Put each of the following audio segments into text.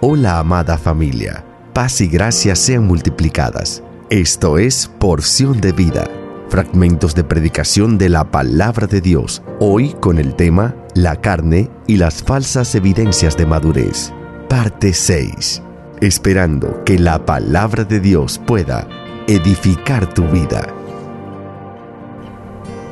Hola amada familia, paz y gracia sean multiplicadas. Esto es Porción de Vida, fragmentos de predicación de la palabra de Dios, hoy con el tema La carne y las falsas evidencias de madurez, parte 6, esperando que la palabra de Dios pueda edificar tu vida.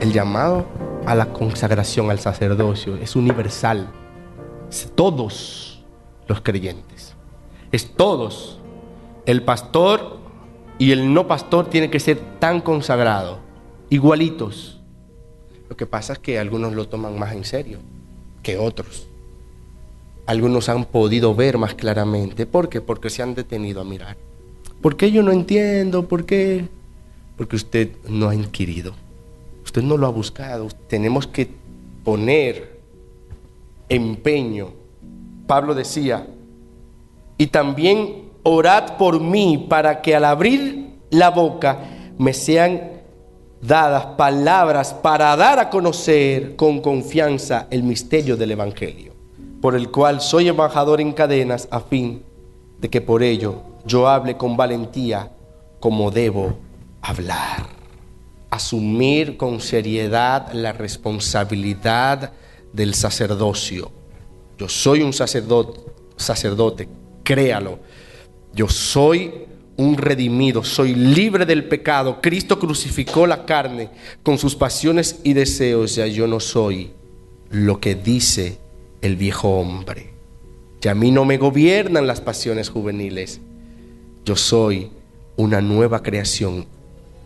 El llamado a la consagración al sacerdocio es universal. Todos los creyentes. Es todos. El pastor y el no pastor tienen que ser tan consagrados, igualitos. Lo que pasa es que algunos lo toman más en serio que otros. Algunos han podido ver más claramente. ¿Por qué? Porque se han detenido a mirar. ¿Por qué yo no entiendo? ¿Por qué? Porque usted no ha inquirido. Usted no lo ha buscado. Tenemos que poner empeño Pablo decía, y también orad por mí para que al abrir la boca me sean dadas palabras para dar a conocer con confianza el misterio del Evangelio, por el cual soy embajador en cadenas a fin de que por ello yo hable con valentía como debo hablar. Asumir con seriedad la responsabilidad del sacerdocio yo soy un sacerdote, sacerdote, créalo. Yo soy un redimido, soy libre del pecado. Cristo crucificó la carne con sus pasiones y deseos. Ya yo no soy lo que dice el viejo hombre. Ya a mí no me gobiernan las pasiones juveniles. Yo soy una nueva creación.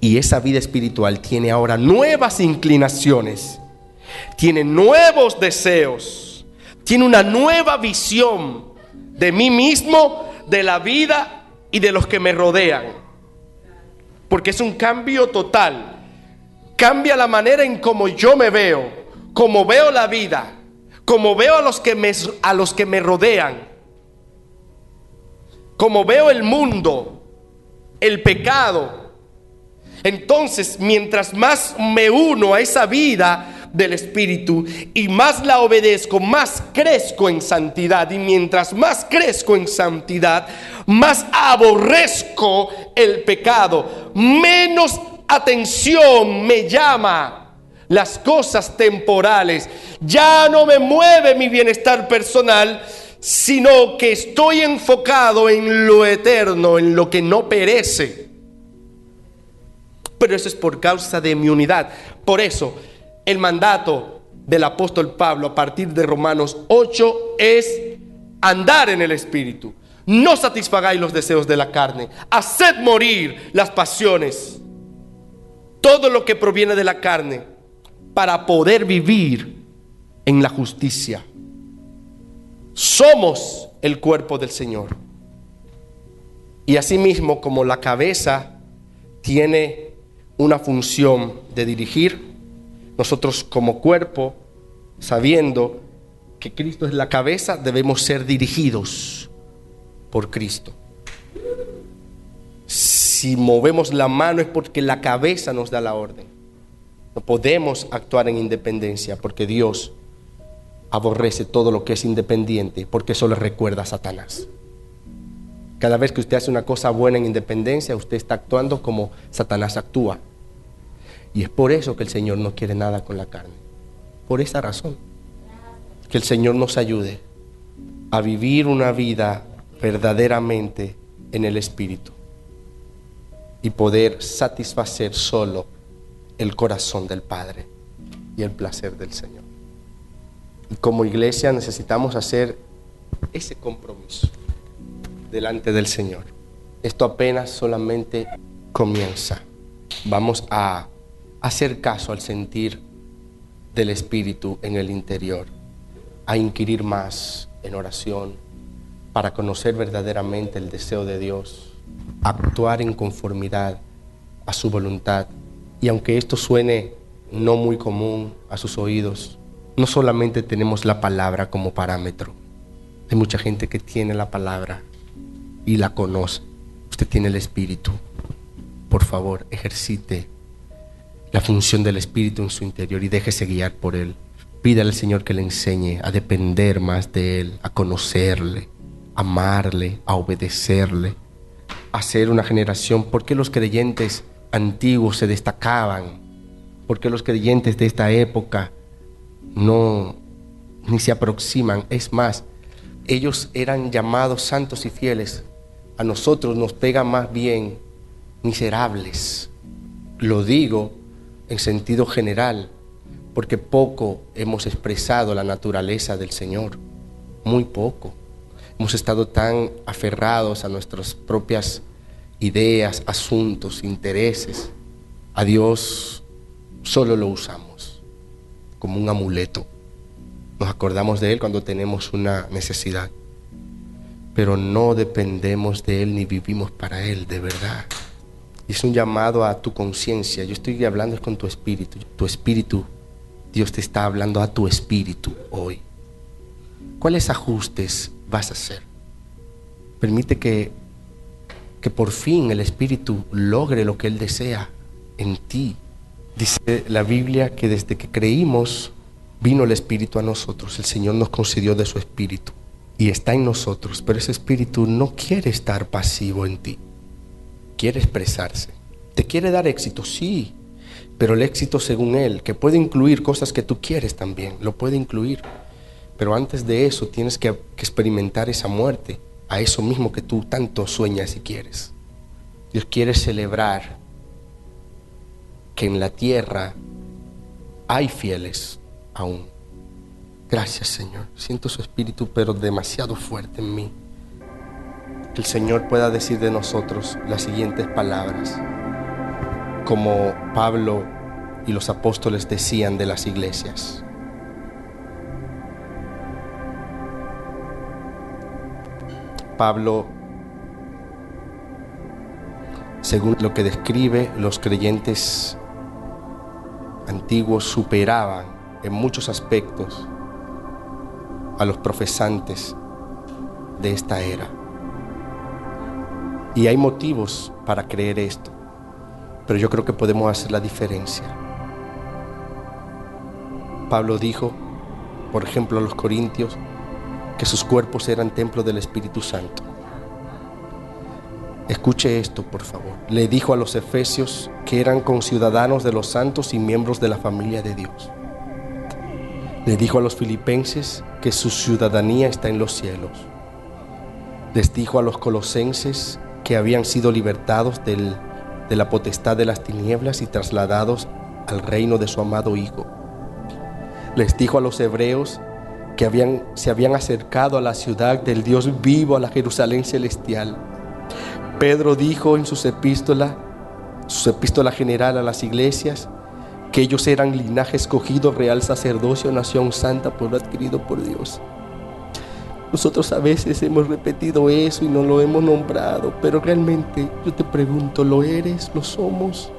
Y esa vida espiritual tiene ahora nuevas inclinaciones. Tiene nuevos deseos tiene una nueva visión de mí mismo, de la vida y de los que me rodean. Porque es un cambio total. Cambia la manera en cómo yo me veo, cómo veo la vida, cómo veo a los que me, a los que me rodean, cómo veo el mundo, el pecado. Entonces, mientras más me uno a esa vida, del Espíritu y más la obedezco, más crezco en santidad. Y mientras más crezco en santidad, más aborrezco el pecado, menos atención me llama las cosas temporales. Ya no me mueve mi bienestar personal, sino que estoy enfocado en lo eterno, en lo que no perece. Pero eso es por causa de mi unidad. Por eso, el mandato del apóstol Pablo a partir de Romanos 8 es andar en el Espíritu. No satisfagáis los deseos de la carne. Haced morir las pasiones. Todo lo que proviene de la carne para poder vivir en la justicia. Somos el cuerpo del Señor. Y asimismo como la cabeza tiene una función de dirigir, nosotros como cuerpo, sabiendo que Cristo es la cabeza, debemos ser dirigidos por Cristo. Si movemos la mano es porque la cabeza nos da la orden. No podemos actuar en independencia porque Dios aborrece todo lo que es independiente porque eso le recuerda a Satanás. Cada vez que usted hace una cosa buena en independencia, usted está actuando como Satanás actúa. Y es por eso que el Señor no quiere nada con la carne. Por esa razón. Que el Señor nos ayude a vivir una vida verdaderamente en el Espíritu y poder satisfacer solo el corazón del Padre y el placer del Señor. Y como iglesia necesitamos hacer ese compromiso delante del Señor. Esto apenas solamente comienza. Vamos a hacer caso al sentir del Espíritu en el interior, a inquirir más en oración para conocer verdaderamente el deseo de Dios, actuar en conformidad a su voluntad. Y aunque esto suene no muy común a sus oídos, no solamente tenemos la palabra como parámetro, hay mucha gente que tiene la palabra y la conoce. Usted tiene el Espíritu. Por favor, ejercite la función del Espíritu en su interior y déjese guiar por Él. Pídale al Señor que le enseñe a depender más de Él, a conocerle, amarle, a obedecerle, a ser una generación. ¿Por qué los creyentes antiguos se destacaban? ¿Por qué los creyentes de esta época no ni se aproximan? Es más, ellos eran llamados santos y fieles. A nosotros nos pega más bien miserables. Lo digo en sentido general, porque poco hemos expresado la naturaleza del Señor, muy poco. Hemos estado tan aferrados a nuestras propias ideas, asuntos, intereses. A Dios solo lo usamos como un amuleto. Nos acordamos de Él cuando tenemos una necesidad, pero no dependemos de Él ni vivimos para Él de verdad. Es un llamado a tu conciencia. Yo estoy hablando con tu espíritu. Tu espíritu, Dios te está hablando a tu espíritu hoy. ¿Cuáles ajustes vas a hacer? Permite que, que por fin el espíritu logre lo que Él desea en ti. Dice la Biblia que desde que creímos vino el espíritu a nosotros. El Señor nos concedió de su espíritu y está en nosotros. Pero ese espíritu no quiere estar pasivo en ti quiere expresarse. ¿Te quiere dar éxito? Sí, pero el éxito según Él, que puede incluir cosas que tú quieres también, lo puede incluir. Pero antes de eso tienes que, experimentar esa muerte, a eso mismo que tú tanto sueñas y quieres. Dios quiere celebrar que en la tierra hay fieles aún. Gracias Señor. Siento su espíritu, pero demasiado fuerte en mí el Señor pueda decir de nosotros las siguientes palabras, como Pablo y los apóstoles decían de las iglesias. Pablo, según lo que describe, los creyentes antiguos superaban en muchos aspectos a los profesantes de esta era. Y hay motivos para creer esto, pero yo creo que podemos hacer la diferencia. Pablo dijo, por ejemplo, a los corintios, que sus cuerpos eran templo del Espíritu Santo. Escuche esto, por favor. Le dijo a los efesios que eran conciudadanos de los santos y miembros de la familia de Dios. Le dijo a los filipenses que su ciudadanía está en los cielos. Les dijo a los colosenses que habían sido libertados de la potestad de las tinieblas y trasladados al reino de su amado Hijo. Les dijo a los hebreos que habían, se habían acercado a la ciudad del Dios vivo, a la Jerusalén celestial. Pedro dijo en sus epístolas, su epístola general a las iglesias, que ellos eran linaje escogido, real sacerdocio, nación santa, pueblo adquirido por Dios. Nosotros a veces hemos repetido eso y no lo hemos nombrado, pero realmente yo te pregunto, ¿lo eres? ¿Lo somos?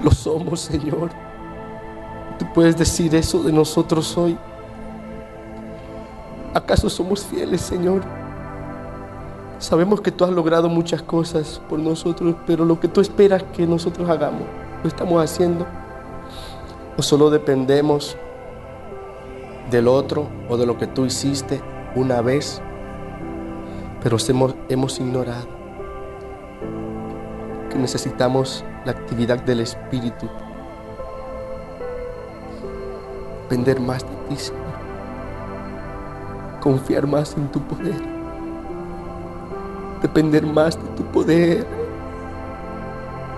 ¿Lo somos, Señor? ¿Tú puedes decir eso de nosotros hoy? ¿Acaso somos fieles, Señor? Sabemos que tú has logrado muchas cosas por nosotros, pero lo que tú esperas que nosotros hagamos, ¿lo estamos haciendo? ¿O solo dependemos del otro o de lo que tú hiciste una vez, pero hemos, hemos ignorado que necesitamos la actividad del Espíritu. Depender más de ti, Señor. Confiar más en tu poder. Depender más de tu poder.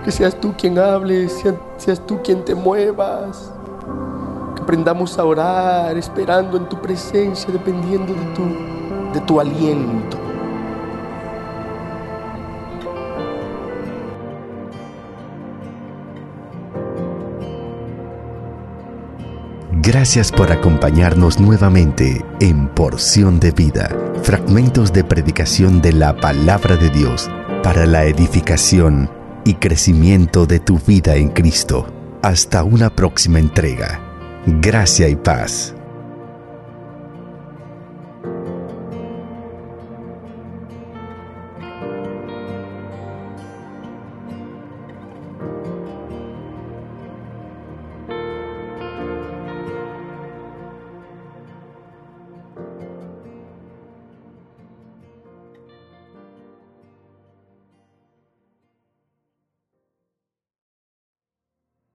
Que seas tú quien hables, seas tú quien te muevas aprendamos a orar esperando en tu presencia, dependiendo de tu, de tu aliento. Gracias por acompañarnos nuevamente en Porción de Vida, fragmentos de predicación de la palabra de Dios para la edificación y crecimiento de tu vida en Cristo. Hasta una próxima entrega. Gracia y paz.